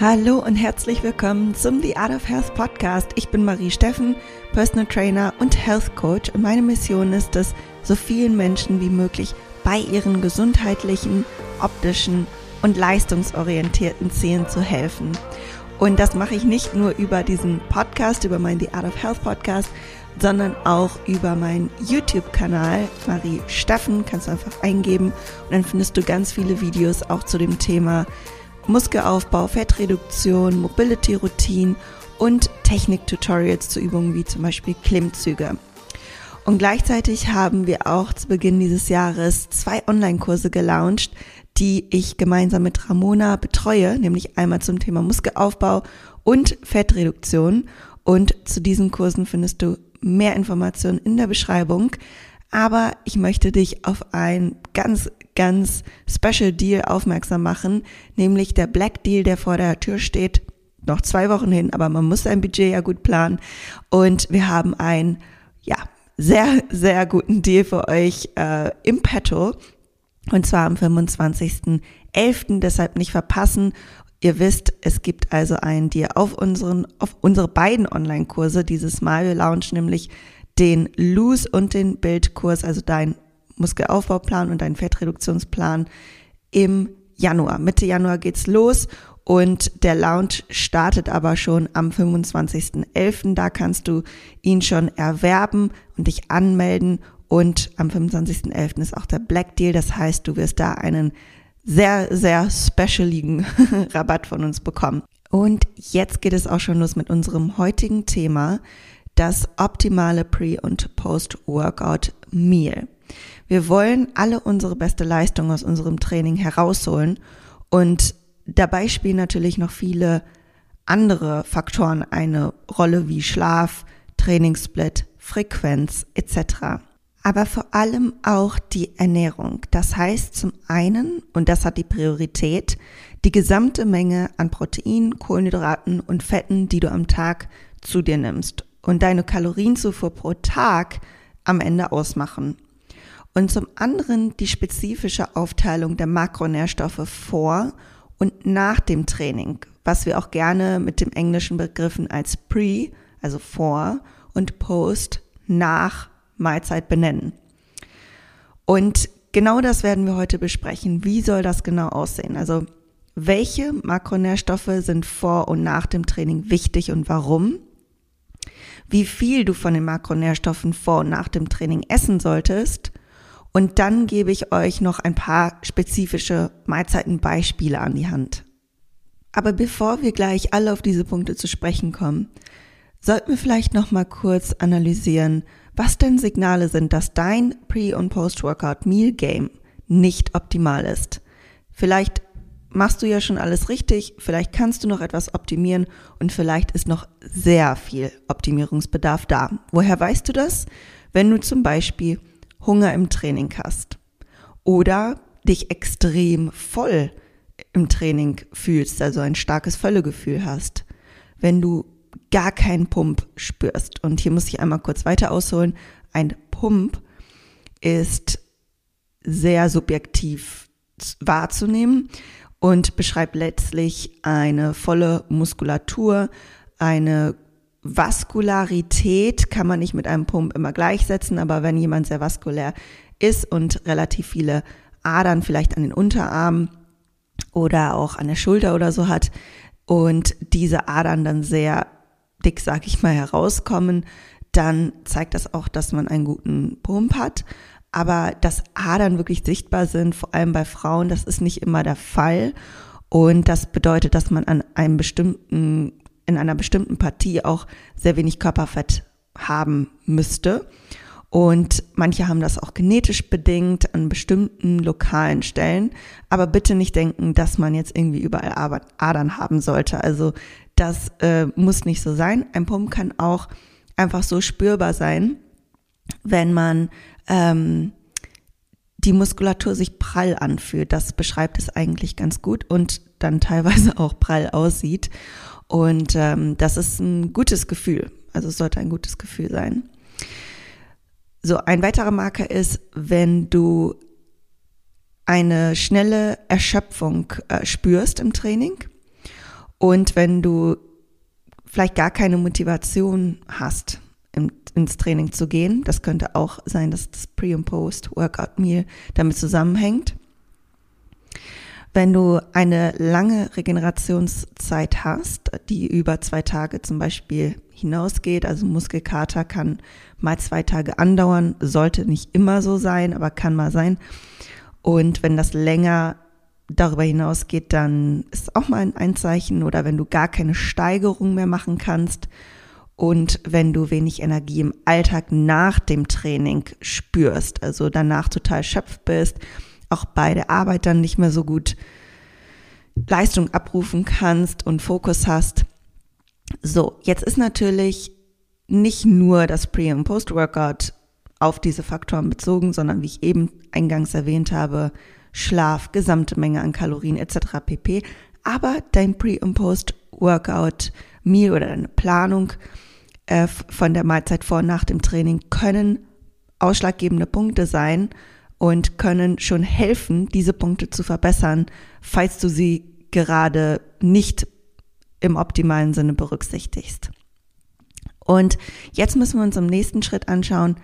Hallo und herzlich willkommen zum The Art of Health Podcast. Ich bin Marie Steffen, Personal Trainer und Health Coach und meine Mission ist es, so vielen Menschen wie möglich bei ihren gesundheitlichen, optischen und leistungsorientierten Zielen zu helfen. Und das mache ich nicht nur über diesen Podcast, über meinen The Art of Health Podcast, sondern auch über meinen YouTube-Kanal Marie Steffen. Kannst du einfach eingeben und dann findest du ganz viele Videos auch zu dem Thema Muskelaufbau, Fettreduktion, Mobility-Routine und Technik-Tutorials zu Übungen wie zum Beispiel Klimmzüge. Und gleichzeitig haben wir auch zu Beginn dieses Jahres zwei Online-Kurse gelauncht, die ich gemeinsam mit Ramona betreue, nämlich einmal zum Thema Muskelaufbau und Fettreduktion. Und zu diesen Kursen findest du mehr Informationen in der Beschreibung. Aber ich möchte dich auf ein ganz ganz Special Deal aufmerksam machen, nämlich der Black Deal, der vor der Tür steht. Noch zwei Wochen hin, aber man muss sein Budget ja gut planen. Und wir haben einen, ja, sehr, sehr guten Deal für euch äh, im Petto. Und zwar am 25.11. Deshalb nicht verpassen. Ihr wisst, es gibt also einen Deal auf unseren, auf unsere beiden Online-Kurse dieses Mal. Wir launchen nämlich den Lose und den Bildkurs, also dein Muskelaufbauplan und deinen Fettreduktionsplan im Januar. Mitte Januar geht's los und der Launch startet aber schon am 25.11. Da kannst du ihn schon erwerben und dich anmelden. Und am 25.11. ist auch der Black Deal. Das heißt, du wirst da einen sehr, sehr specialigen Rabatt von uns bekommen. Und jetzt geht es auch schon los mit unserem heutigen Thema, das optimale Pre- und Post-Workout Meal. Wir wollen alle unsere beste Leistung aus unserem Training herausholen und dabei spielen natürlich noch viele andere Faktoren eine Rolle wie Schlaf, Trainingssplit, Frequenz etc. Aber vor allem auch die Ernährung. Das heißt zum einen, und das hat die Priorität, die gesamte Menge an Protein, Kohlenhydraten und Fetten, die du am Tag zu dir nimmst und deine Kalorienzufuhr pro Tag am Ende ausmachen und zum anderen die spezifische Aufteilung der Makronährstoffe vor und nach dem Training, was wir auch gerne mit dem englischen Begriffen als pre, also vor und post nach Mahlzeit benennen. Und genau das werden wir heute besprechen. Wie soll das genau aussehen? Also welche Makronährstoffe sind vor und nach dem Training wichtig und warum? Wie viel du von den Makronährstoffen vor und nach dem Training essen solltest und dann gebe ich euch noch ein paar spezifische Mahlzeitenbeispiele an die Hand. Aber bevor wir gleich alle auf diese Punkte zu sprechen kommen, sollten wir vielleicht noch mal kurz analysieren, was denn Signale sind, dass dein Pre- und Post-Workout Meal Game nicht optimal ist. Vielleicht machst du ja schon alles richtig, vielleicht kannst du noch etwas optimieren und vielleicht ist noch sehr viel Optimierungsbedarf da. Woher weißt du das? Wenn du zum Beispiel Hunger im Training hast oder dich extrem voll im Training fühlst, also ein starkes Völlegefühl hast, wenn du gar keinen Pump spürst. Und hier muss ich einmal kurz weiter ausholen. Ein Pump ist sehr subjektiv wahrzunehmen und beschreibt letztlich eine volle Muskulatur, eine Vaskularität kann man nicht mit einem Pump immer gleichsetzen, aber wenn jemand sehr vaskulär ist und relativ viele Adern vielleicht an den Unterarmen oder auch an der Schulter oder so hat und diese Adern dann sehr dick, sag ich mal, herauskommen, dann zeigt das auch, dass man einen guten Pump hat. Aber dass Adern wirklich sichtbar sind, vor allem bei Frauen, das ist nicht immer der Fall. Und das bedeutet, dass man an einem bestimmten in einer bestimmten Partie auch sehr wenig Körperfett haben müsste. Und manche haben das auch genetisch bedingt an bestimmten lokalen Stellen. Aber bitte nicht denken, dass man jetzt irgendwie überall Adern haben sollte. Also das äh, muss nicht so sein. Ein Pump kann auch einfach so spürbar sein, wenn man ähm, die Muskulatur sich prall anfühlt. Das beschreibt es eigentlich ganz gut und dann teilweise auch prall aussieht. Und ähm, das ist ein gutes Gefühl. Also es sollte ein gutes Gefühl sein. So, ein weiterer Marker ist, wenn du eine schnelle Erschöpfung äh, spürst im Training Und wenn du vielleicht gar keine Motivation hast, ins Training zu gehen, das könnte auch sein, dass das Pre- und Post-Workout-Meal damit zusammenhängt. Wenn du eine lange Regenerationszeit hast, die über zwei Tage zum Beispiel hinausgeht, also Muskelkater kann mal zwei Tage andauern, sollte nicht immer so sein, aber kann mal sein. Und wenn das länger darüber hinausgeht, dann ist auch mal ein Zeichen oder wenn du gar keine Steigerung mehr machen kannst und wenn du wenig Energie im Alltag nach dem Training spürst, also danach total schöpft bist, auch bei der Arbeit dann nicht mehr so gut Leistung abrufen kannst und Fokus hast. So, jetzt ist natürlich nicht nur das Pre- und Post-Workout auf diese Faktoren bezogen, sondern wie ich eben eingangs erwähnt habe, Schlaf, gesamte Menge an Kalorien etc. pp. Aber dein Pre- und Post-Workout Meal oder deine Planung äh, von der Mahlzeit vor und nach dem Training können ausschlaggebende Punkte sein, und können schon helfen, diese Punkte zu verbessern, falls du sie gerade nicht im optimalen Sinne berücksichtigst. Und jetzt müssen wir uns im nächsten Schritt anschauen,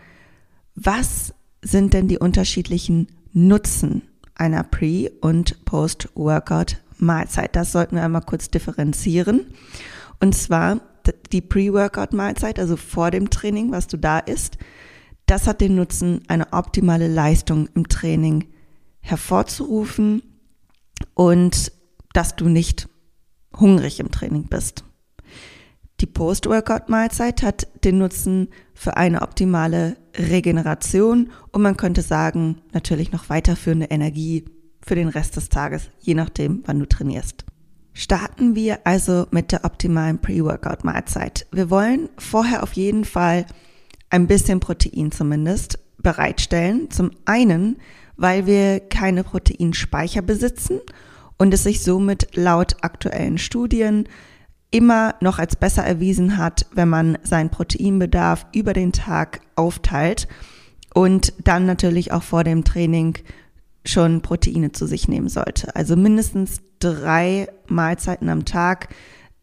was sind denn die unterschiedlichen Nutzen einer Pre- und Post-Workout-Mahlzeit? Das sollten wir einmal kurz differenzieren. Und zwar die Pre-Workout-Mahlzeit, also vor dem Training, was du da isst, das hat den Nutzen, eine optimale Leistung im Training hervorzurufen und dass du nicht hungrig im Training bist. Die Post-Workout-Mahlzeit hat den Nutzen für eine optimale Regeneration und man könnte sagen, natürlich noch weiterführende Energie für den Rest des Tages, je nachdem, wann du trainierst. Starten wir also mit der optimalen Pre-Workout-Mahlzeit. Wir wollen vorher auf jeden Fall ein bisschen Protein zumindest bereitstellen. Zum einen, weil wir keine Proteinspeicher besitzen und es sich somit laut aktuellen Studien immer noch als besser erwiesen hat, wenn man seinen Proteinbedarf über den Tag aufteilt und dann natürlich auch vor dem Training schon Proteine zu sich nehmen sollte. Also mindestens drei Mahlzeiten am Tag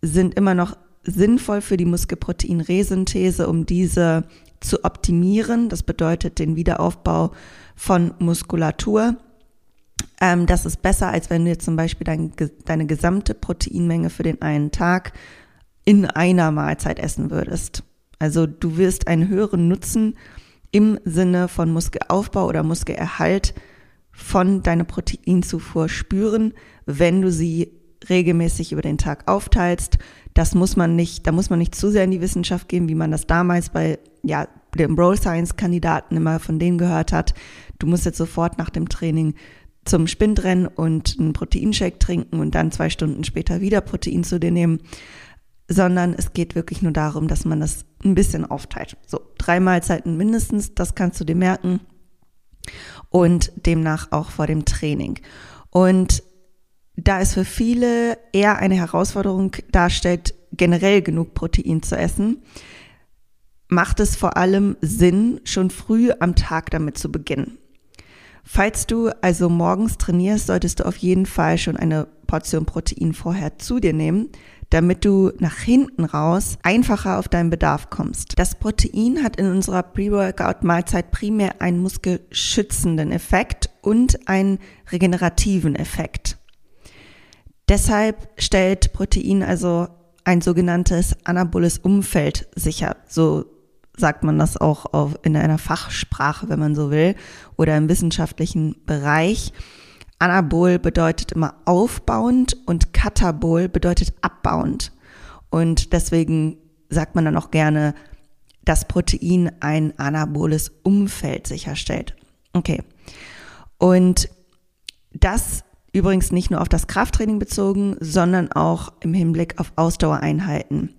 sind immer noch sinnvoll für die Muskelproteinresynthese, um diese zu optimieren. Das bedeutet den Wiederaufbau von Muskulatur. Ähm, das ist besser, als wenn du jetzt zum Beispiel dein, deine gesamte Proteinmenge für den einen Tag in einer Mahlzeit essen würdest. Also du wirst einen höheren Nutzen im Sinne von Muskelaufbau oder Muskelerhalt von deiner Proteinzufuhr spüren, wenn du sie regelmäßig über den Tag aufteilst. Das muss man nicht, da muss man nicht zu sehr in die Wissenschaft gehen, wie man das damals bei ja, dem Roll Science Kandidaten immer von denen gehört hat. Du musst jetzt sofort nach dem Training zum Spind rennen und einen Proteinshake trinken und dann zwei Stunden später wieder Protein zu dir nehmen, sondern es geht wirklich nur darum, dass man das ein bisschen aufteilt. So, drei Mahlzeiten mindestens, das kannst du dir merken und demnach auch vor dem Training. Und da es für viele eher eine Herausforderung darstellt, generell genug Protein zu essen, macht es vor allem Sinn, schon früh am Tag damit zu beginnen. Falls du also morgens trainierst, solltest du auf jeden Fall schon eine Portion Protein vorher zu dir nehmen, damit du nach hinten raus einfacher auf deinen Bedarf kommst. Das Protein hat in unserer Pre-Workout-Mahlzeit primär einen muskelschützenden Effekt und einen regenerativen Effekt. Deshalb stellt Protein also ein sogenanntes anaboles Umfeld sicher. So sagt man das auch auf, in einer Fachsprache, wenn man so will, oder im wissenschaftlichen Bereich. Anabol bedeutet immer aufbauend und katabol bedeutet abbauend. Und deswegen sagt man dann auch gerne, dass Protein ein anaboles Umfeld sicherstellt. Okay. Und das Übrigens nicht nur auf das Krafttraining bezogen, sondern auch im Hinblick auf Ausdauereinheiten.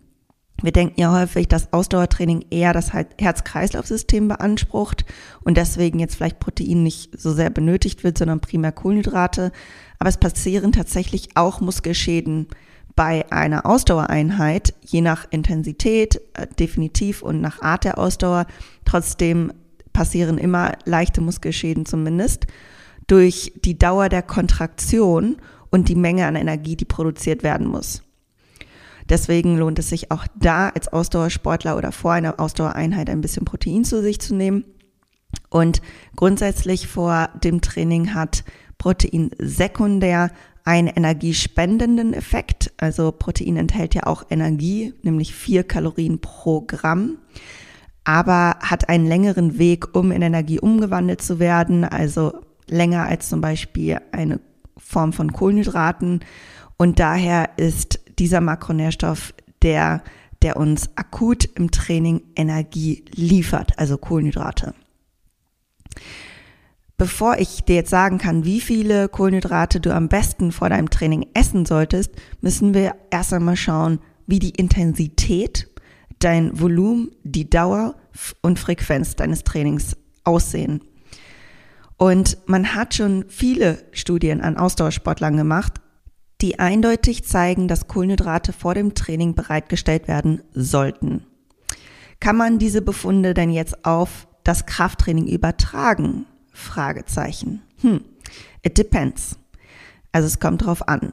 Wir denken ja häufig, dass Ausdauertraining eher das Herz-Kreislauf-System beansprucht und deswegen jetzt vielleicht Protein nicht so sehr benötigt wird, sondern primär Kohlenhydrate. Aber es passieren tatsächlich auch Muskelschäden bei einer Ausdauereinheit, je nach Intensität äh, definitiv und nach Art der Ausdauer. Trotzdem passieren immer leichte Muskelschäden zumindest durch die Dauer der Kontraktion und die Menge an Energie, die produziert werden muss. Deswegen lohnt es sich auch da als Ausdauersportler oder vor einer Ausdauereinheit ein bisschen Protein zu sich zu nehmen. Und grundsätzlich vor dem Training hat Protein sekundär einen energiespendenden Effekt. Also Protein enthält ja auch Energie, nämlich vier Kalorien pro Gramm, aber hat einen längeren Weg, um in Energie umgewandelt zu werden, also länger als zum Beispiel eine Form von Kohlenhydraten. Und daher ist dieser Makronährstoff der, der uns akut im Training Energie liefert, also Kohlenhydrate. Bevor ich dir jetzt sagen kann, wie viele Kohlenhydrate du am besten vor deinem Training essen solltest, müssen wir erst einmal schauen, wie die Intensität, dein Volumen, die Dauer und Frequenz deines Trainings aussehen. Und man hat schon viele Studien an Ausdauersportlern gemacht, die eindeutig zeigen, dass Kohlenhydrate vor dem Training bereitgestellt werden sollten. Kann man diese Befunde denn jetzt auf das Krafttraining übertragen? Fragezeichen. Hm, it depends. Also es kommt drauf an.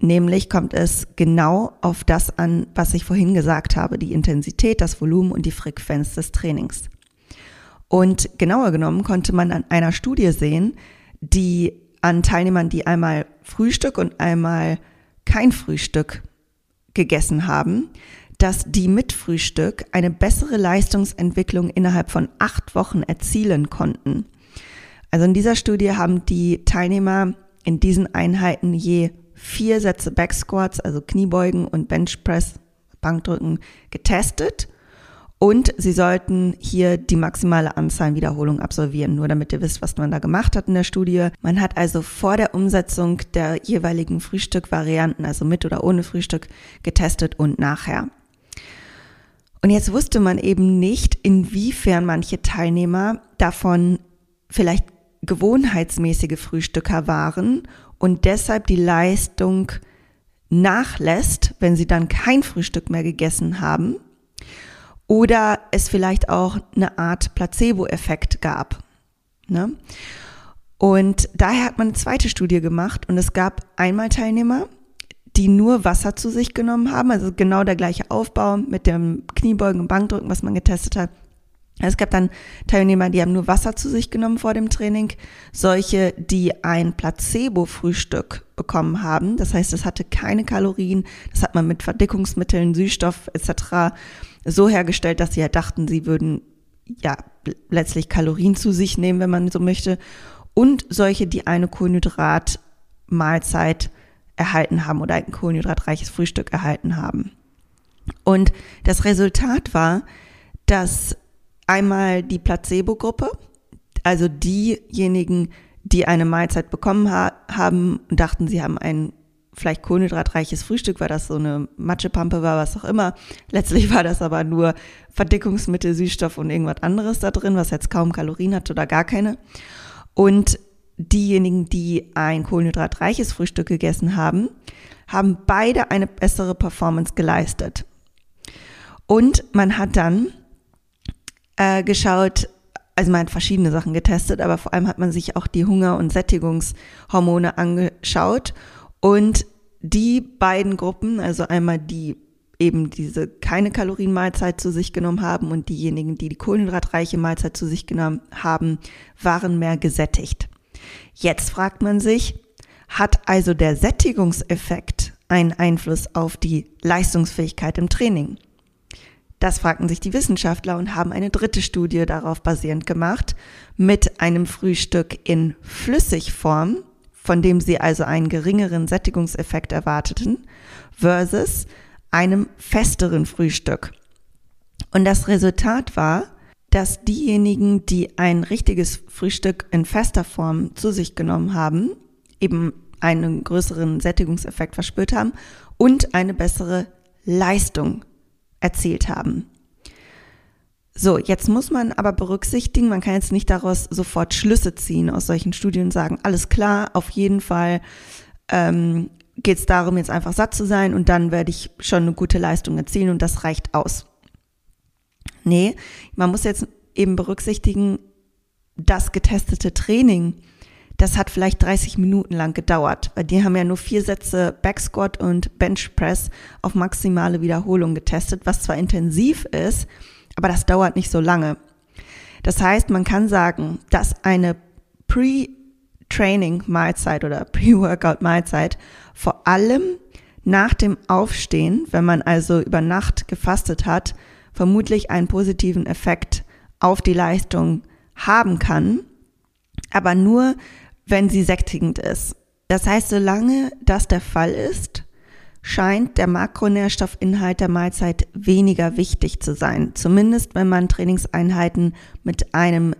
Nämlich kommt es genau auf das an, was ich vorhin gesagt habe, die Intensität, das Volumen und die Frequenz des Trainings. Und genauer genommen konnte man an einer Studie sehen, die an Teilnehmern, die einmal Frühstück und einmal kein Frühstück gegessen haben, dass die mit Frühstück eine bessere Leistungsentwicklung innerhalb von acht Wochen erzielen konnten. Also in dieser Studie haben die Teilnehmer in diesen Einheiten je vier Sätze Backsquats, also Kniebeugen und Benchpress, Bankdrücken getestet. Und sie sollten hier die maximale Anzahl Wiederholungen absolvieren, nur damit ihr wisst, was man da gemacht hat in der Studie. Man hat also vor der Umsetzung der jeweiligen Frühstückvarianten, also mit oder ohne Frühstück, getestet und nachher. Und jetzt wusste man eben nicht, inwiefern manche Teilnehmer davon vielleicht gewohnheitsmäßige Frühstücker waren und deshalb die Leistung nachlässt, wenn sie dann kein Frühstück mehr gegessen haben. Oder es vielleicht auch eine Art Placebo-Effekt gab. Ne? Und daher hat man eine zweite Studie gemacht und es gab einmal Teilnehmer, die nur Wasser zu sich genommen haben, also genau der gleiche Aufbau mit dem Kniebeugen und Bankdrücken, was man getestet hat. Es gab dann Teilnehmer, die haben nur Wasser zu sich genommen vor dem Training. Solche, die ein Placebo-Frühstück bekommen haben. Das heißt, es hatte keine Kalorien. Das hat man mit Verdickungsmitteln, Süßstoff etc. so hergestellt, dass sie ja dachten, sie würden ja letztlich Kalorien zu sich nehmen, wenn man so möchte. Und solche, die eine Kohlenhydratmahlzeit erhalten haben oder ein kohlenhydratreiches Frühstück erhalten haben. Und das Resultat war, dass einmal die Placebo-Gruppe, also diejenigen, die eine Mahlzeit bekommen ha haben und dachten, sie haben ein vielleicht kohlenhydratreiches Frühstück, weil das so eine Matschepampe war, was auch immer. Letztlich war das aber nur Verdickungsmittel, Süßstoff und irgendwas anderes da drin, was jetzt kaum Kalorien hat oder gar keine. Und diejenigen, die ein kohlenhydratreiches Frühstück gegessen haben, haben beide eine bessere Performance geleistet. Und man hat dann äh, geschaut, also man hat verschiedene Sachen getestet, aber vor allem hat man sich auch die Hunger- und Sättigungshormone angeschaut. Und die beiden Gruppen, also einmal die eben diese keine Kalorienmahlzeit zu sich genommen haben und diejenigen, die die kohlenhydratreiche Mahlzeit zu sich genommen haben, waren mehr gesättigt. Jetzt fragt man sich, hat also der Sättigungseffekt einen Einfluss auf die Leistungsfähigkeit im Training? Das fragten sich die Wissenschaftler und haben eine dritte Studie darauf basierend gemacht mit einem Frühstück in Flüssigform, von dem sie also einen geringeren Sättigungseffekt erwarteten, versus einem festeren Frühstück. Und das Resultat war, dass diejenigen, die ein richtiges Frühstück in fester Form zu sich genommen haben, eben einen größeren Sättigungseffekt verspürt haben und eine bessere Leistung erzielt haben. So, jetzt muss man aber berücksichtigen, man kann jetzt nicht daraus sofort Schlüsse ziehen aus solchen Studien und sagen, alles klar, auf jeden Fall ähm, geht es darum, jetzt einfach satt zu sein und dann werde ich schon eine gute Leistung erzielen und das reicht aus. Nee, man muss jetzt eben berücksichtigen, das getestete Training, das hat vielleicht 30 Minuten lang gedauert, weil die haben ja nur vier Sätze Backsquat und Bench Press auf maximale Wiederholung getestet, was zwar intensiv ist, aber das dauert nicht so lange. Das heißt, man kann sagen, dass eine Pre-Training-Mahlzeit oder Pre-Workout-Mahlzeit vor allem nach dem Aufstehen, wenn man also über Nacht gefastet hat, vermutlich einen positiven Effekt auf die Leistung haben kann, aber nur, wenn sie sättigend ist. Das heißt, solange das der Fall ist, scheint der Makronährstoffinhalt der Mahlzeit weniger wichtig zu sein. Zumindest wenn man Trainingseinheiten mit einem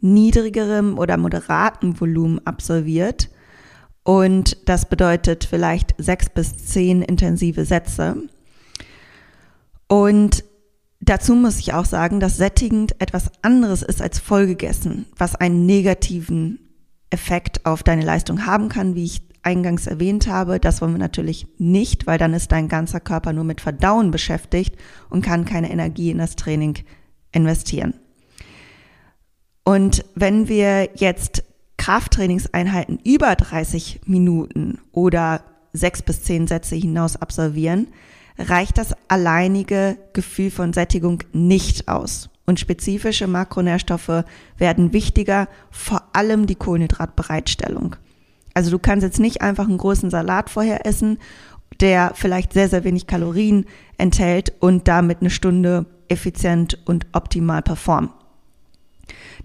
niedrigeren oder moderaten Volumen absolviert. Und das bedeutet vielleicht sechs bis zehn intensive Sätze. Und dazu muss ich auch sagen, dass sättigend etwas anderes ist als vollgegessen, was einen negativen Effekt auf deine Leistung haben kann, wie ich eingangs erwähnt habe. Das wollen wir natürlich nicht, weil dann ist dein ganzer Körper nur mit Verdauen beschäftigt und kann keine Energie in das Training investieren. Und wenn wir jetzt Krafttrainingseinheiten über 30 Minuten oder sechs bis zehn Sätze hinaus absolvieren, reicht das alleinige Gefühl von Sättigung nicht aus. Und spezifische Makronährstoffe werden wichtiger, vor allem die Kohlenhydratbereitstellung. Also du kannst jetzt nicht einfach einen großen Salat vorher essen, der vielleicht sehr, sehr wenig Kalorien enthält und damit eine Stunde effizient und optimal performen.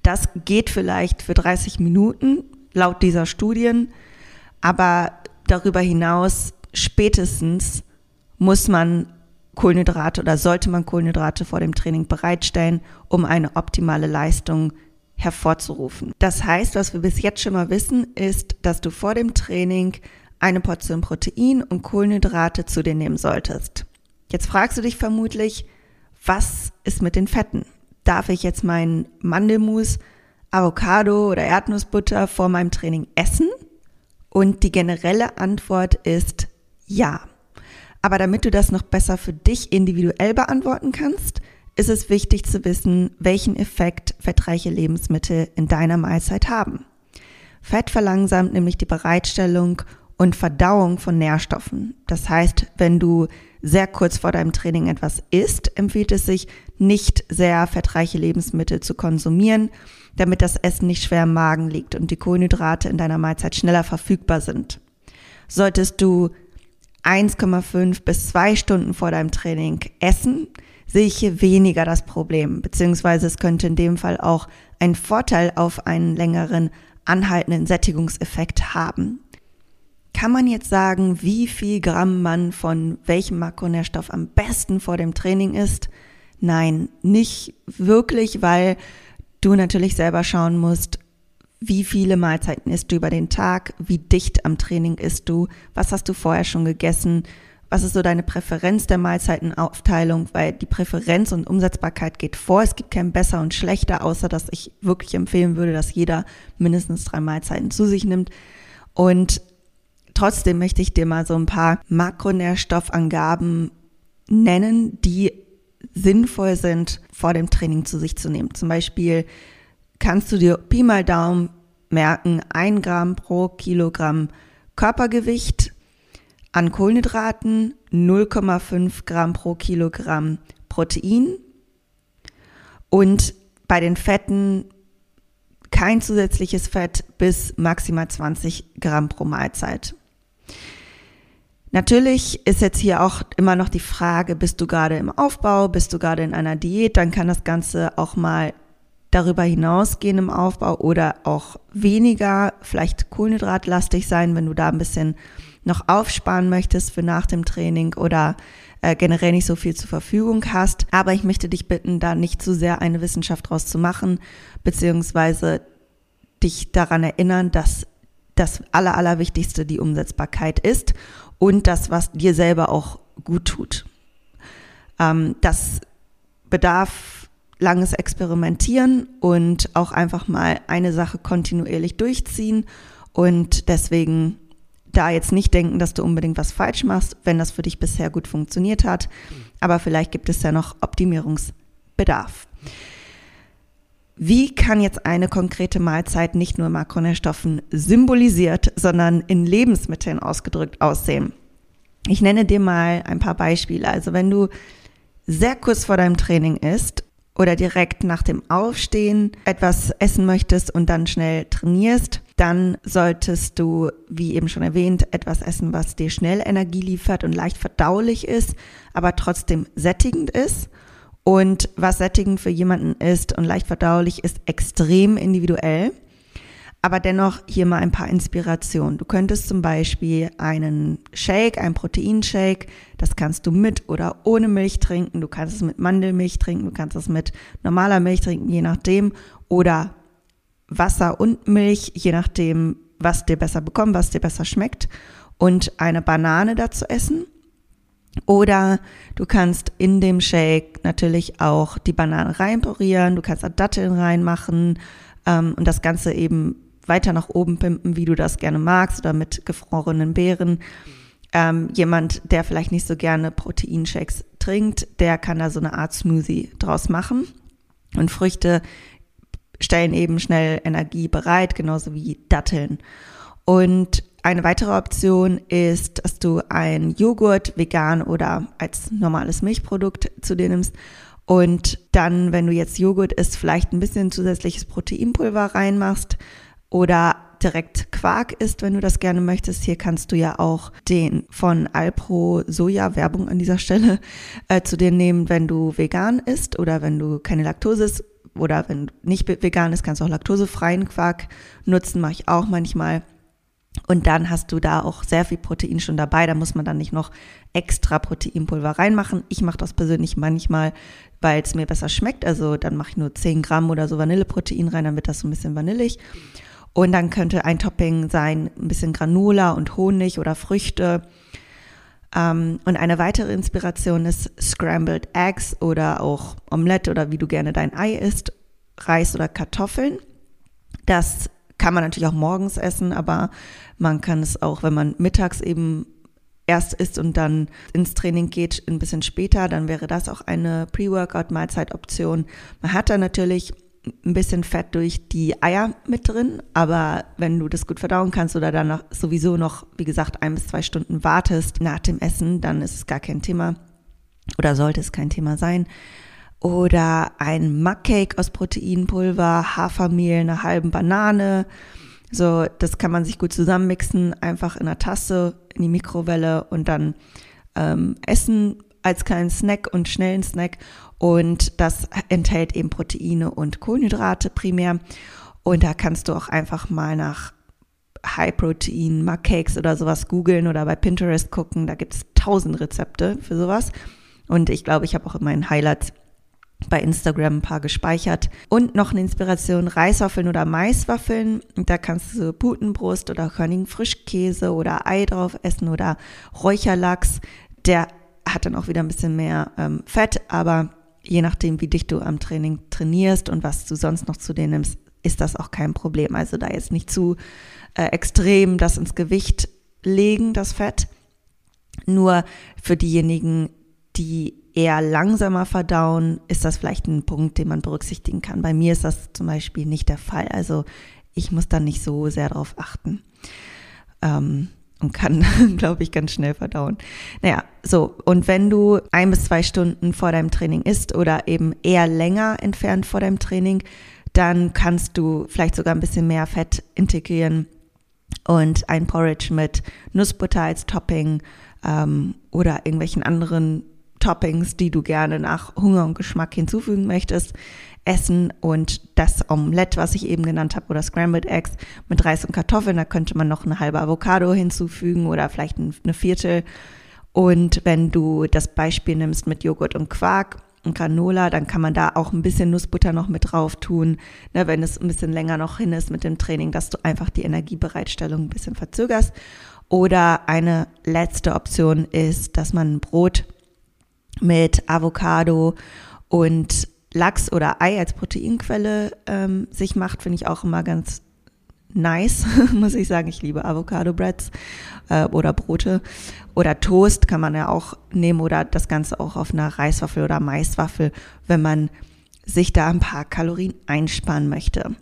Das geht vielleicht für 30 Minuten, laut dieser Studien, aber darüber hinaus spätestens muss man Kohlenhydrate oder sollte man Kohlenhydrate vor dem Training bereitstellen, um eine optimale Leistung hervorzurufen. Das heißt, was wir bis jetzt schon mal wissen, ist, dass du vor dem Training eine Portion Protein und Kohlenhydrate zu dir nehmen solltest. Jetzt fragst du dich vermutlich, was ist mit den Fetten? Darf ich jetzt meinen Mandelmus, Avocado oder Erdnussbutter vor meinem Training essen? Und die generelle Antwort ist ja. Aber damit du das noch besser für dich individuell beantworten kannst, ist es wichtig zu wissen, welchen Effekt fettreiche Lebensmittel in deiner Mahlzeit haben. Fett verlangsamt nämlich die Bereitstellung und Verdauung von Nährstoffen. Das heißt, wenn du sehr kurz vor deinem Training etwas isst, empfiehlt es sich, nicht sehr fettreiche Lebensmittel zu konsumieren, damit das Essen nicht schwer im Magen liegt und die Kohlenhydrate in deiner Mahlzeit schneller verfügbar sind. Solltest du 1,5 bis 2 Stunden vor deinem Training essen, sehe ich hier weniger das Problem, beziehungsweise es könnte in dem Fall auch einen Vorteil auf einen längeren anhaltenden Sättigungseffekt haben. Kann man jetzt sagen, wie viel Gramm man von welchem Makronährstoff am besten vor dem Training isst? Nein, nicht wirklich, weil du natürlich selber schauen musst, wie viele Mahlzeiten isst du über den Tag, wie dicht am Training isst du, was hast du vorher schon gegessen, was ist so deine Präferenz der Mahlzeitenaufteilung, weil die Präferenz und Umsetzbarkeit geht vor. Es gibt kein besser und schlechter, außer dass ich wirklich empfehlen würde, dass jeder mindestens drei Mahlzeiten zu sich nimmt. Und trotzdem möchte ich dir mal so ein paar Makronährstoffangaben nennen, die sinnvoll sind, vor dem Training zu sich zu nehmen. Zum Beispiel kannst du dir Pi mal Daumen merken, ein Gramm pro Kilogramm Körpergewicht an Kohlenhydraten, 0,5 Gramm pro Kilogramm Protein und bei den Fetten kein zusätzliches Fett bis maximal 20 Gramm pro Mahlzeit. Natürlich ist jetzt hier auch immer noch die Frage, bist du gerade im Aufbau, bist du gerade in einer Diät, dann kann das Ganze auch mal darüber hinausgehen im Aufbau oder auch weniger, vielleicht kohlenhydratlastig sein, wenn du da ein bisschen noch aufsparen möchtest für nach dem Training oder äh, generell nicht so viel zur Verfügung hast. Aber ich möchte dich bitten, da nicht zu sehr eine Wissenschaft draus zu machen, beziehungsweise dich daran erinnern, dass das Aller, Allerwichtigste die Umsetzbarkeit ist und das, was dir selber auch gut tut. Ähm, das bedarf langes Experimentieren und auch einfach mal eine Sache kontinuierlich durchziehen und deswegen da jetzt nicht denken, dass du unbedingt was falsch machst, wenn das für dich bisher gut funktioniert hat, aber vielleicht gibt es ja noch Optimierungsbedarf. wie kann jetzt eine konkrete Mahlzeit nicht nur Makronährstoffen symbolisiert, sondern in Lebensmitteln ausgedrückt aussehen? Ich nenne dir mal ein paar Beispiele. Also wenn du sehr kurz vor deinem Training isst oder direkt nach dem Aufstehen etwas essen möchtest und dann schnell trainierst, dann solltest du, wie eben schon erwähnt, etwas essen, was dir schnell Energie liefert und leicht verdaulich ist, aber trotzdem sättigend ist. Und was sättigend für jemanden ist und leicht verdaulich ist, extrem individuell. Aber dennoch hier mal ein paar Inspirationen. Du könntest zum Beispiel einen Shake, einen Proteinshake, das kannst du mit oder ohne Milch trinken. Du kannst es mit Mandelmilch trinken, du kannst es mit normaler Milch trinken, je nachdem. Oder Wasser und Milch, je nachdem, was dir besser bekommt, was dir besser schmeckt. Und eine Banane dazu essen. Oder du kannst in dem Shake natürlich auch die Banane reinporieren, du kannst da Datteln reinmachen ähm, und das Ganze eben weiter nach oben pimpen, wie du das gerne magst, oder mit gefrorenen Beeren. Ähm, jemand, der vielleicht nicht so gerne Proteinshakes trinkt, der kann da so eine Art Smoothie draus machen. Und Früchte stellen eben schnell Energie bereit, genauso wie Datteln. Und eine weitere Option ist, dass du ein Joghurt vegan oder als normales Milchprodukt zu dir nimmst und dann, wenn du jetzt Joghurt isst, vielleicht ein bisschen zusätzliches Proteinpulver reinmachst oder direkt Quark isst, wenn du das gerne möchtest. Hier kannst du ja auch den von Alpro Soja, Werbung an dieser Stelle, äh, zu dir nehmen, wenn du vegan isst oder wenn du keine Laktose isst oder wenn nicht vegan ist, kannst du auch laktosefreien Quark nutzen, mache ich auch manchmal. Und dann hast du da auch sehr viel Protein schon dabei. Da muss man dann nicht noch extra Proteinpulver reinmachen. Ich mache das persönlich manchmal, weil es mir besser schmeckt. Also dann mache ich nur 10 Gramm oder so Vanilleprotein rein, dann wird das so ein bisschen vanillig. Und dann könnte ein Topping sein, ein bisschen Granola und Honig oder Früchte. Ähm, und eine weitere Inspiration ist Scrambled Eggs oder auch Omelette oder wie du gerne dein Ei isst, Reis oder Kartoffeln. Das kann man natürlich auch morgens essen, aber man kann es auch, wenn man mittags eben erst isst und dann ins Training geht, ein bisschen später, dann wäre das auch eine Pre-Workout-Mahlzeitoption. Man hat da natürlich ein bisschen Fett durch die Eier mit drin, aber wenn du das gut verdauen kannst oder dann sowieso noch, wie gesagt, ein bis zwei Stunden wartest nach dem Essen, dann ist es gar kein Thema oder sollte es kein Thema sein. Oder ein Mugcake aus Proteinpulver, Hafermehl, einer halben Banane. So, das kann man sich gut zusammenmixen, einfach in einer Tasse, in die Mikrowelle und dann ähm, essen als kleinen Snack und schnellen Snack. Und das enthält eben Proteine und Kohlenhydrate primär. Und da kannst du auch einfach mal nach High Protein, Cakes oder sowas googeln oder bei Pinterest gucken. Da gibt es tausend Rezepte für sowas. Und ich glaube, ich habe auch in meinen Highlights bei Instagram ein paar gespeichert. Und noch eine Inspiration, Reiswaffeln oder Maiswaffeln. Da kannst du Putenbrust oder Körnigen Frischkäse oder Ei drauf essen oder Räucherlachs. Der hat dann auch wieder ein bisschen mehr ähm, Fett, aber je nachdem, wie dicht du am Training trainierst und was du sonst noch zu dir nimmst, ist das auch kein Problem. Also da jetzt nicht zu äh, extrem das ins Gewicht legen, das Fett. Nur für diejenigen, die eher langsamer verdauen, ist das vielleicht ein Punkt, den man berücksichtigen kann. Bei mir ist das zum Beispiel nicht der Fall. Also ich muss da nicht so sehr drauf achten. Ähm, und kann, glaube ich, ganz schnell verdauen. Naja, so. Und wenn du ein bis zwei Stunden vor deinem Training isst oder eben eher länger entfernt vor deinem Training, dann kannst du vielleicht sogar ein bisschen mehr Fett integrieren und ein Porridge mit Nussbutter als Topping ähm, oder irgendwelchen anderen Toppings, die du gerne nach Hunger und Geschmack hinzufügen möchtest, essen und das Omelette, was ich eben genannt habe, oder Scrambled Eggs mit Reis und Kartoffeln, da könnte man noch eine halbe Avocado hinzufügen oder vielleicht eine Viertel. Und wenn du das Beispiel nimmst mit Joghurt und Quark und Granola, dann kann man da auch ein bisschen Nussbutter noch mit drauf tun, ne, wenn es ein bisschen länger noch hin ist mit dem Training, dass du einfach die Energiebereitstellung ein bisschen verzögerst. Oder eine letzte Option ist, dass man ein Brot mit Avocado und Lachs oder Ei als Proteinquelle ähm, sich macht, finde ich auch immer ganz nice, muss ich sagen. Ich liebe Avocado-Breads äh, oder Brote. Oder Toast kann man ja auch nehmen oder das Ganze auch auf einer Reiswaffel oder Maiswaffel, wenn man sich da ein paar Kalorien einsparen möchte.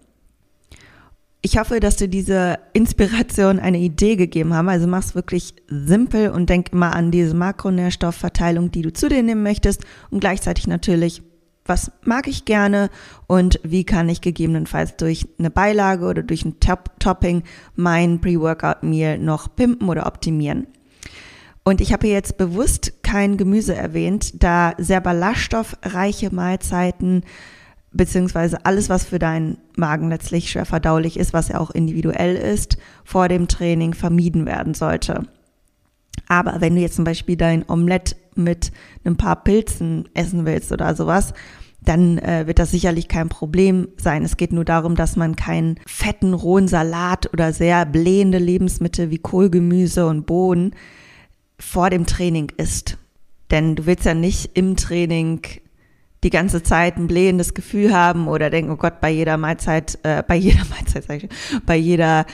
Ich hoffe, dass dir diese Inspiration eine Idee gegeben haben. Also mach's wirklich simpel und denk immer an diese Makronährstoffverteilung, die du zu dir nehmen möchtest und gleichzeitig natürlich, was mag ich gerne und wie kann ich gegebenenfalls durch eine Beilage oder durch ein Top Topping mein Pre-Workout-Meal noch pimpen oder optimieren. Und ich habe hier jetzt bewusst kein Gemüse erwähnt, da sehr ballaststoffreiche Mahlzeiten beziehungsweise alles, was für deinen Magen letztlich schwer verdaulich ist, was ja auch individuell ist, vor dem Training vermieden werden sollte. Aber wenn du jetzt zum Beispiel dein Omelett mit ein paar Pilzen essen willst oder sowas, dann äh, wird das sicherlich kein Problem sein. Es geht nur darum, dass man keinen fetten, rohen Salat oder sehr blähende Lebensmittel wie Kohlgemüse und Bohnen vor dem Training isst. Denn du willst ja nicht im Training die ganze Zeit ein blähendes Gefühl haben oder denken, oh Gott, bei jeder Mahlzeit, äh, bei jeder Mahlzeit, sag ich, bei jeder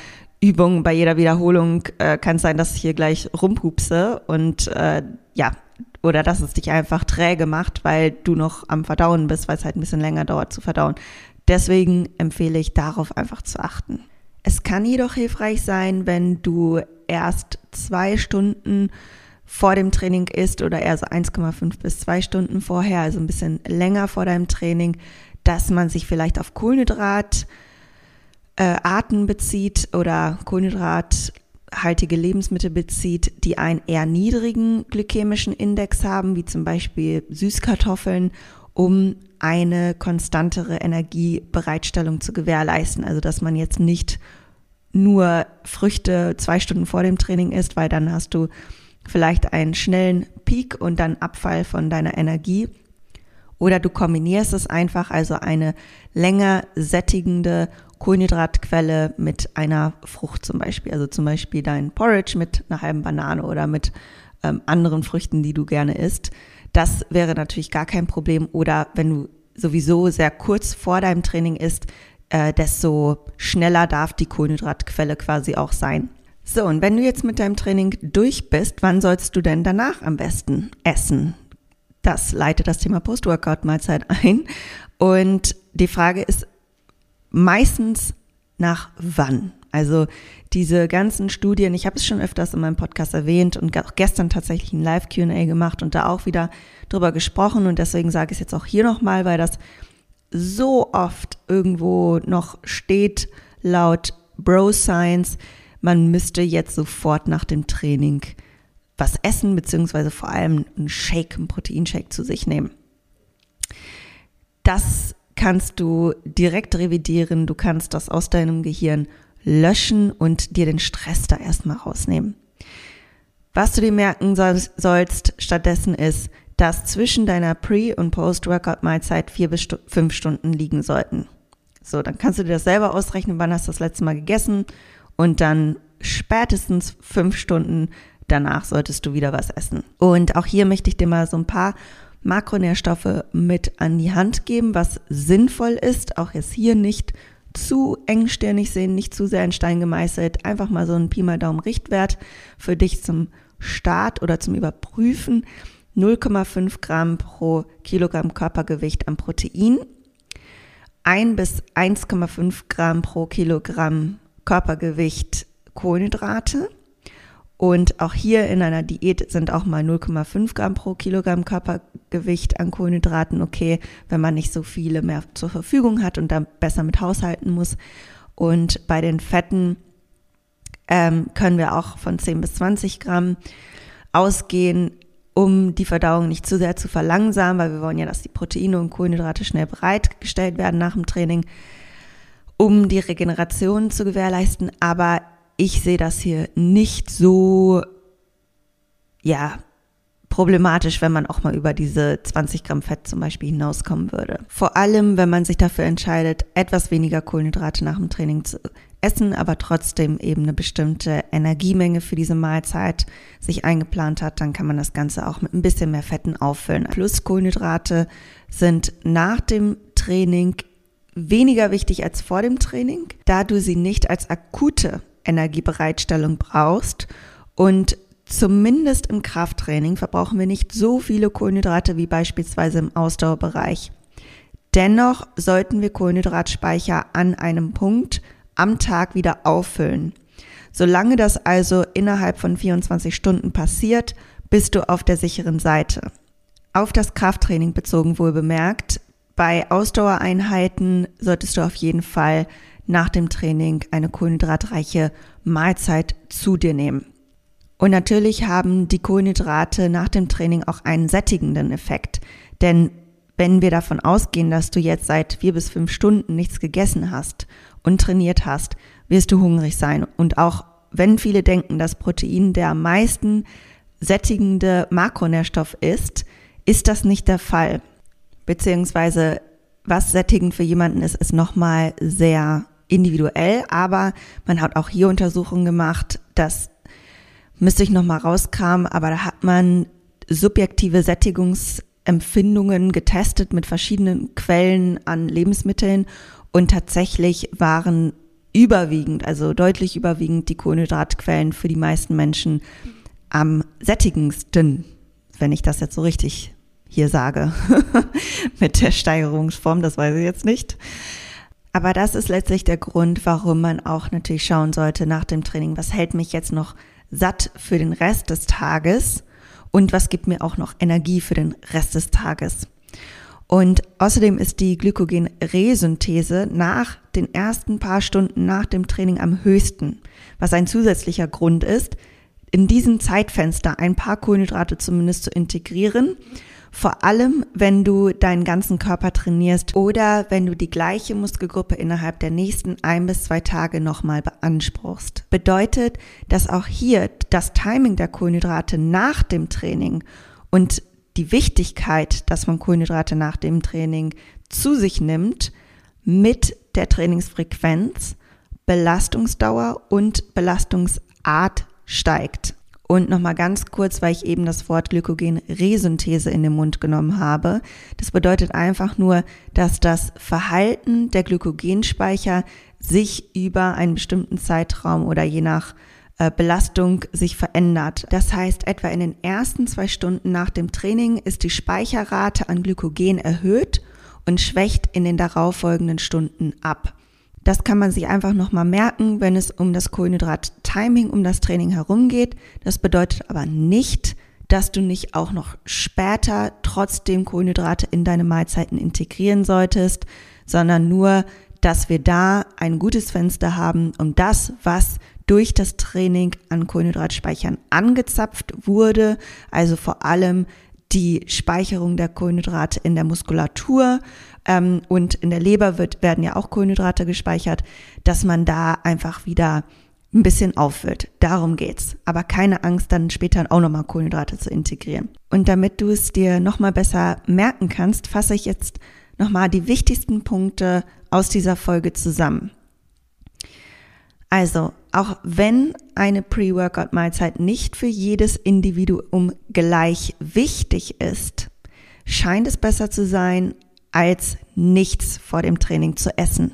Übung, bei jeder Wiederholung äh, kann es sein, dass ich hier gleich rumpupse und äh, ja, oder dass es dich einfach träge macht, weil du noch am Verdauen bist, weil es halt ein bisschen länger dauert zu verdauen. Deswegen empfehle ich darauf einfach zu achten. Es kann jedoch hilfreich sein, wenn du erst zwei Stunden vor dem Training isst oder eher so 1,5 bis 2 Stunden vorher, also ein bisschen länger vor deinem Training, dass man sich vielleicht auf Kohlenhydrat äh, bezieht oder Kohlenhydrathaltige Lebensmittel bezieht, die einen eher niedrigen glykämischen Index haben, wie zum Beispiel Süßkartoffeln, um eine konstantere Energiebereitstellung zu gewährleisten. Also dass man jetzt nicht nur Früchte zwei Stunden vor dem Training isst, weil dann hast du vielleicht einen schnellen Peak und dann Abfall von deiner Energie. Oder du kombinierst es einfach, also eine länger sättigende Kohlenhydratquelle mit einer Frucht zum Beispiel. Also zum Beispiel dein Porridge mit einer halben Banane oder mit ähm, anderen Früchten, die du gerne isst. Das wäre natürlich gar kein Problem. Oder wenn du sowieso sehr kurz vor deinem Training isst, äh, desto schneller darf die Kohlenhydratquelle quasi auch sein. So, und wenn du jetzt mit deinem Training durch bist, wann sollst du denn danach am besten essen? Das leitet das Thema Post-Workout-Mahlzeit ein. Und die Frage ist meistens nach wann. Also diese ganzen Studien, ich habe es schon öfters in meinem Podcast erwähnt und auch gestern tatsächlich ein Live-QA gemacht und da auch wieder drüber gesprochen und deswegen sage ich es jetzt auch hier nochmal, weil das so oft irgendwo noch steht laut Bro Science, man müsste jetzt sofort nach dem Training was essen, beziehungsweise vor allem einen Shake, einen Proteinshake zu sich nehmen. Das kannst du direkt revidieren, du kannst das aus deinem Gehirn löschen und dir den Stress da erstmal rausnehmen. Was du dir merken sollst stattdessen ist, dass zwischen deiner Pre- und Post-Workout-Mahlzeit vier bis fünf Stunden liegen sollten. So, dann kannst du dir das selber ausrechnen, wann hast du das letzte Mal gegessen und dann spätestens fünf Stunden danach solltest du wieder was essen. Und auch hier möchte ich dir mal so ein paar Makronährstoffe mit an die Hand geben, was sinnvoll ist. Auch jetzt hier nicht zu engstirnig sehen, nicht zu sehr in Stein gemeißelt. Einfach mal so ein Pi mal Daumen Richtwert für dich zum Start oder zum Überprüfen. 0,5 Gramm pro Kilogramm Körpergewicht an Protein. 1 bis 1,5 Gramm pro Kilogramm Körpergewicht Kohlenhydrate. Und auch hier in einer Diät sind auch mal 0,5 Gramm pro Kilogramm Körpergewicht an Kohlenhydraten okay, wenn man nicht so viele mehr zur Verfügung hat und da besser mit haushalten muss. Und bei den Fetten ähm, können wir auch von 10 bis 20 Gramm ausgehen, um die Verdauung nicht zu sehr zu verlangsamen, weil wir wollen ja, dass die Proteine und Kohlenhydrate schnell bereitgestellt werden nach dem Training um die Regeneration zu gewährleisten. Aber ich sehe das hier nicht so, ja, problematisch, wenn man auch mal über diese 20 Gramm Fett zum Beispiel hinauskommen würde. Vor allem, wenn man sich dafür entscheidet, etwas weniger Kohlenhydrate nach dem Training zu essen, aber trotzdem eben eine bestimmte Energiemenge für diese Mahlzeit sich eingeplant hat, dann kann man das Ganze auch mit ein bisschen mehr Fetten auffüllen. Plus Kohlenhydrate sind nach dem Training weniger wichtig als vor dem Training, da du sie nicht als akute Energiebereitstellung brauchst und zumindest im Krafttraining verbrauchen wir nicht so viele Kohlenhydrate wie beispielsweise im Ausdauerbereich. Dennoch sollten wir Kohlenhydratspeicher an einem Punkt am Tag wieder auffüllen. Solange das also innerhalb von 24 Stunden passiert, bist du auf der sicheren Seite. Auf das Krafttraining bezogen wohl bemerkt, bei Ausdauereinheiten solltest du auf jeden Fall nach dem Training eine kohlenhydratreiche Mahlzeit zu dir nehmen. Und natürlich haben die Kohlenhydrate nach dem Training auch einen sättigenden Effekt. Denn wenn wir davon ausgehen, dass du jetzt seit vier bis fünf Stunden nichts gegessen hast und trainiert hast, wirst du hungrig sein. Und auch wenn viele denken, dass Protein der am meisten sättigende Makronährstoff ist, ist das nicht der Fall. Beziehungsweise was sättigend für jemanden ist, ist nochmal sehr individuell, aber man hat auch hier Untersuchungen gemacht, das müsste ich nochmal rauskramen, aber da hat man subjektive Sättigungsempfindungen getestet mit verschiedenen Quellen an Lebensmitteln und tatsächlich waren überwiegend, also deutlich überwiegend die Kohlenhydratquellen für die meisten Menschen am sättigendsten, wenn ich das jetzt so richtig hier sage, mit der Steigerungsform, das weiß ich jetzt nicht. Aber das ist letztlich der Grund, warum man auch natürlich schauen sollte nach dem Training, was hält mich jetzt noch satt für den Rest des Tages und was gibt mir auch noch Energie für den Rest des Tages. Und außerdem ist die Glykogenresynthese nach den ersten paar Stunden nach dem Training am höchsten, was ein zusätzlicher Grund ist, in diesem Zeitfenster ein paar Kohlenhydrate zumindest zu integrieren vor allem, wenn du deinen ganzen Körper trainierst oder wenn du die gleiche Muskelgruppe innerhalb der nächsten ein bis zwei Tage nochmal beanspruchst. Bedeutet, dass auch hier das Timing der Kohlenhydrate nach dem Training und die Wichtigkeit, dass man Kohlenhydrate nach dem Training zu sich nimmt, mit der Trainingsfrequenz, Belastungsdauer und Belastungsart steigt. Und nochmal ganz kurz, weil ich eben das Wort Glykogenresynthese in den Mund genommen habe. Das bedeutet einfach nur, dass das Verhalten der Glykogenspeicher sich über einen bestimmten Zeitraum oder je nach äh, Belastung sich verändert. Das heißt, etwa in den ersten zwei Stunden nach dem Training ist die Speicherrate an Glykogen erhöht und schwächt in den darauffolgenden Stunden ab. Das kann man sich einfach nochmal merken, wenn es um das Kohlenhydrat-Timing, um das Training herumgeht. Das bedeutet aber nicht, dass du nicht auch noch später trotzdem Kohlenhydrate in deine Mahlzeiten integrieren solltest, sondern nur, dass wir da ein gutes Fenster haben, um das, was durch das Training an Kohlenhydratspeichern angezapft wurde, also vor allem die Speicherung der Kohlenhydrate in der Muskulatur ähm, und in der Leber wird, werden ja auch Kohlenhydrate gespeichert, dass man da einfach wieder ein bisschen auffüllt. Darum geht's. Aber keine Angst, dann später auch nochmal Kohlenhydrate zu integrieren. Und damit du es dir nochmal besser merken kannst, fasse ich jetzt nochmal die wichtigsten Punkte aus dieser Folge zusammen. Also, auch wenn eine Pre-Workout-Mahlzeit nicht für jedes Individuum gleich wichtig ist, scheint es besser zu sein, als nichts vor dem Training zu essen.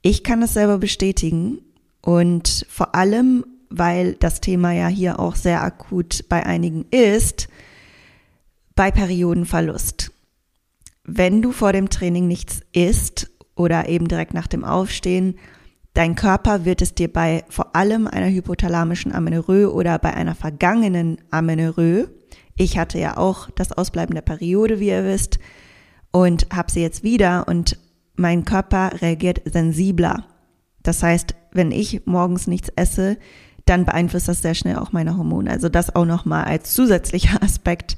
Ich kann das selber bestätigen und vor allem, weil das Thema ja hier auch sehr akut bei einigen ist, bei Periodenverlust. Wenn du vor dem Training nichts isst oder eben direkt nach dem Aufstehen, dein Körper wird es dir bei vor allem einer hypothalamischen Amenorrhoe oder bei einer vergangenen Amenorrhoe, ich hatte ja auch das Ausbleiben der Periode, wie ihr wisst, und habe sie jetzt wieder und mein Körper reagiert sensibler. Das heißt, wenn ich morgens nichts esse, dann beeinflusst das sehr schnell auch meine Hormone. Also das auch nochmal als zusätzlicher Aspekt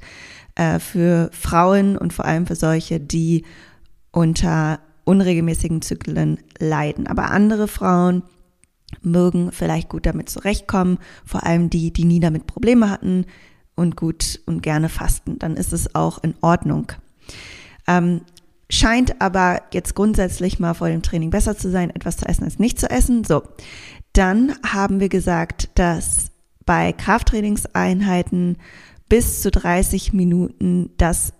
äh, für Frauen und vor allem für solche, die unter unregelmäßigen Zyklen leiden. Aber andere Frauen mögen vielleicht gut damit zurechtkommen, vor allem die, die nie damit Probleme hatten und gut und gerne fasten. Dann ist es auch in Ordnung. Ähm, scheint aber jetzt grundsätzlich mal vor dem Training besser zu sein, etwas zu essen als nicht zu essen. So, dann haben wir gesagt, dass bei Krafttrainingseinheiten bis zu 30 Minuten das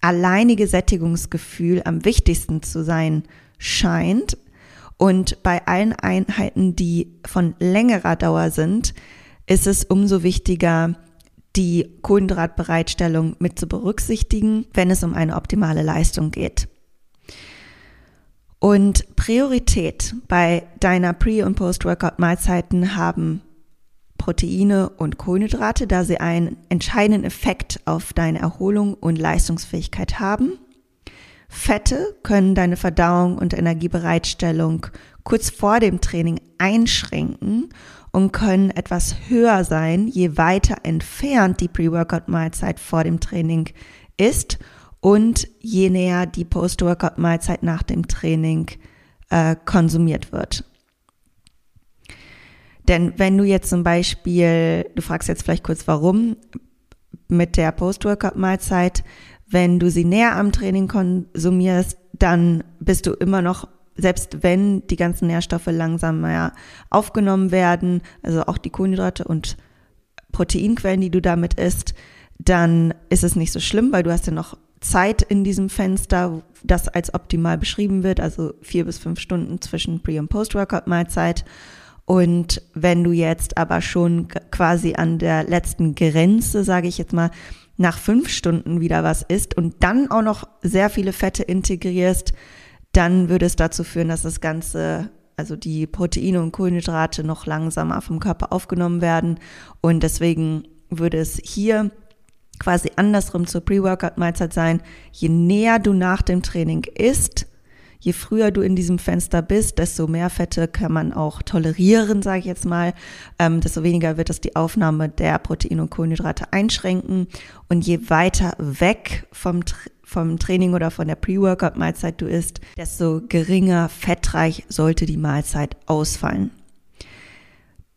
alleinige Sättigungsgefühl am wichtigsten zu sein scheint. Und bei allen Einheiten, die von längerer Dauer sind, ist es umso wichtiger, die Kohlenhydratbereitstellung mit zu berücksichtigen, wenn es um eine optimale Leistung geht. Und Priorität bei deiner Pre- und Post-Workout-Mahlzeiten haben Proteine und Kohlenhydrate, da sie einen entscheidenden Effekt auf deine Erholung und Leistungsfähigkeit haben. Fette können deine Verdauung und Energiebereitstellung kurz vor dem Training einschränken und können etwas höher sein, je weiter entfernt die Pre-Workout-Mahlzeit vor dem Training ist und je näher die Post-Workout-Mahlzeit nach dem Training äh, konsumiert wird. Denn wenn du jetzt zum Beispiel, du fragst jetzt vielleicht kurz warum, mit der Post-Workout-Mahlzeit, wenn du sie näher am Training konsumierst, dann bist du immer noch, selbst wenn die ganzen Nährstoffe langsamer aufgenommen werden, also auch die Kohlenhydrate und Proteinquellen, die du damit isst, dann ist es nicht so schlimm, weil du hast ja noch Zeit in diesem Fenster, das als optimal beschrieben wird, also vier bis fünf Stunden zwischen Pre- und Post-Workout-Mahlzeit. Und wenn du jetzt aber schon quasi an der letzten Grenze, sage ich jetzt mal, nach fünf Stunden wieder was isst und dann auch noch sehr viele Fette integrierst, dann würde es dazu führen, dass das Ganze, also die Proteine und Kohlenhydrate noch langsamer vom Körper aufgenommen werden. Und deswegen würde es hier quasi andersrum zur Pre-Workout-Mahlzeit sein. Je näher du nach dem Training isst, je früher du in diesem Fenster bist, desto mehr Fette kann man auch tolerieren, sage ich jetzt mal. Ähm, desto weniger wird es die Aufnahme der Proteine und Kohlenhydrate einschränken. Und je weiter weg vom, vom Training oder von der Pre-Workout-Mahlzeit du isst, desto geringer fettreich sollte die Mahlzeit ausfallen.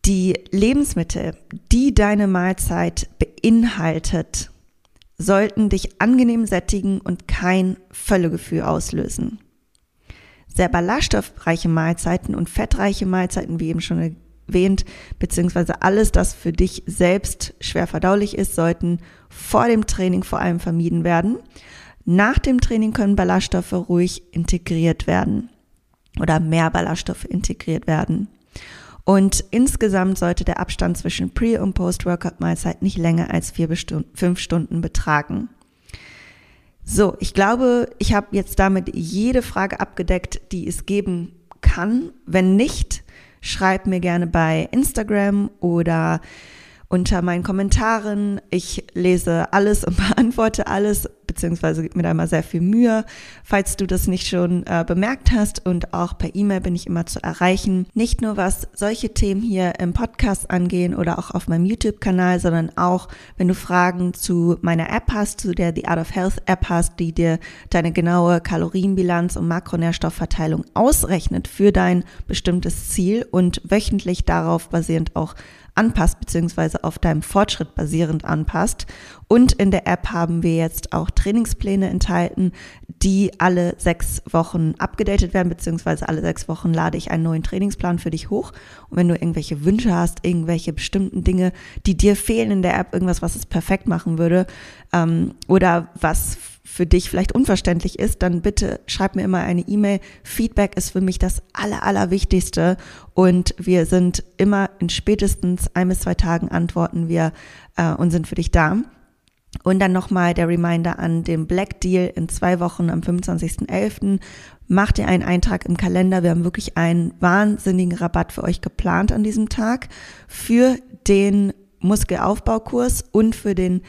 Die Lebensmittel, die deine Mahlzeit beinhaltet, sollten dich angenehm sättigen und kein Völlegefühl auslösen. Sehr ballaststoffreiche Mahlzeiten und fettreiche Mahlzeiten, wie eben schon erwähnt, beziehungsweise alles, das für dich selbst schwer verdaulich ist, sollten vor dem Training vor allem vermieden werden. Nach dem Training können Ballaststoffe ruhig integriert werden oder mehr Ballaststoffe integriert werden. Und insgesamt sollte der Abstand zwischen Pre- und Post-Workout-Mahlzeit nicht länger als vier bis fünf Stunden betragen. So, ich glaube, ich habe jetzt damit jede Frage abgedeckt, die es geben kann. Wenn nicht, schreib mir gerne bei Instagram oder unter meinen Kommentaren. Ich lese alles und beantworte alles beziehungsweise gibt mir da immer sehr viel Mühe. Falls du das nicht schon äh, bemerkt hast und auch per E-Mail bin ich immer zu erreichen. Nicht nur was solche Themen hier im Podcast angehen oder auch auf meinem YouTube-Kanal, sondern auch, wenn du Fragen zu meiner App hast, zu der The Art of Health App hast, die dir deine genaue Kalorienbilanz und Makronährstoffverteilung ausrechnet für dein bestimmtes Ziel und wöchentlich darauf basierend auch anpasst, beziehungsweise auf deinem Fortschritt basierend anpasst. Und in der App haben wir jetzt auch Trainingspläne enthalten, die alle sechs Wochen abgedatet werden, beziehungsweise alle sechs Wochen lade ich einen neuen Trainingsplan für dich hoch. Und wenn du irgendwelche Wünsche hast, irgendwelche bestimmten Dinge, die dir fehlen in der App, irgendwas, was es perfekt machen würde, ähm, oder was für dich vielleicht unverständlich ist, dann bitte schreib mir immer eine E-Mail. Feedback ist für mich das Aller, Allerwichtigste und wir sind immer in spätestens ein bis zwei Tagen antworten wir äh, und sind für dich da. Und dann nochmal der Reminder an den Black Deal in zwei Wochen am 25.11. Mach dir einen Eintrag im Kalender. Wir haben wirklich einen wahnsinnigen Rabatt für euch geplant an diesem Tag für den Muskelaufbaukurs und für den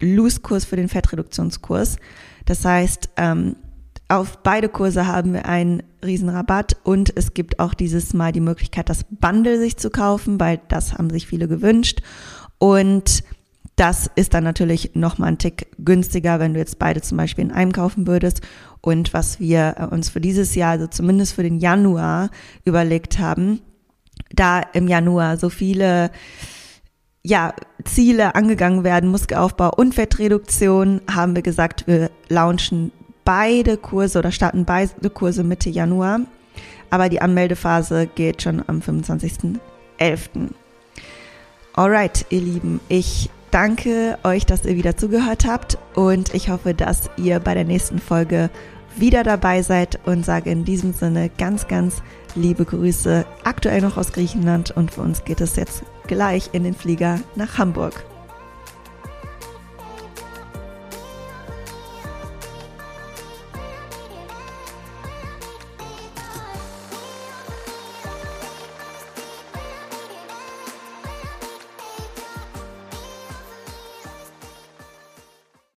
Loose-Kurs, für den Fettreduktionskurs. Das heißt, ähm, auf beide Kurse haben wir einen riesen Rabatt und es gibt auch dieses Mal die Möglichkeit, das Bundle sich zu kaufen, weil das haben sich viele gewünscht. Und das ist dann natürlich nochmal ein Tick günstiger, wenn du jetzt beide zum Beispiel in einem kaufen würdest. Und was wir äh, uns für dieses Jahr, also zumindest für den Januar überlegt haben, da im Januar so viele ja, Ziele angegangen werden, Muskelaufbau und Fettreduktion, haben wir gesagt, wir launchen beide Kurse oder starten beide Kurse Mitte Januar. Aber die Anmeldephase geht schon am 25.11. Alright, ihr Lieben, ich danke euch, dass ihr wieder zugehört habt und ich hoffe, dass ihr bei der nächsten Folge wieder dabei seid und sage in diesem Sinne ganz, ganz liebe Grüße, aktuell noch aus Griechenland und für uns geht es jetzt gleich in den Flieger nach Hamburg.